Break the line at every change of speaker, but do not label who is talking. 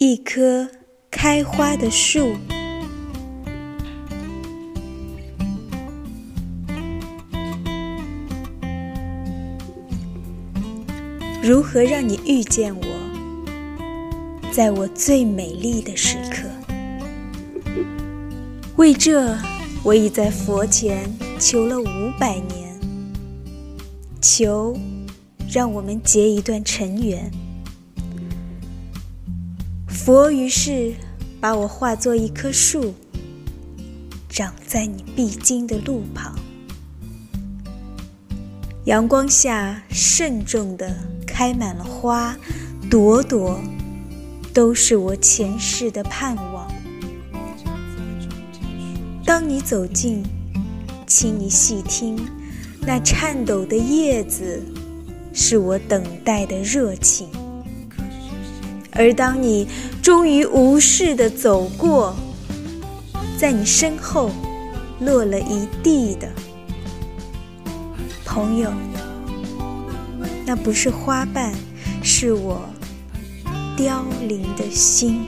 一棵开花的树。如何让你遇见我，在我最美丽的时刻？为这，我已在佛前求了五百年，求让我们结一段尘缘。佛于是把我化作一棵树，长在你必经的路旁，阳光下慎重地开满了花，朵朵都是我前世的盼望。当你走近，请你细听，那颤抖的叶子，是我等待的热情。而当你终于无视的走过，在你身后落了一地的朋友，那不是花瓣，是我凋零的心。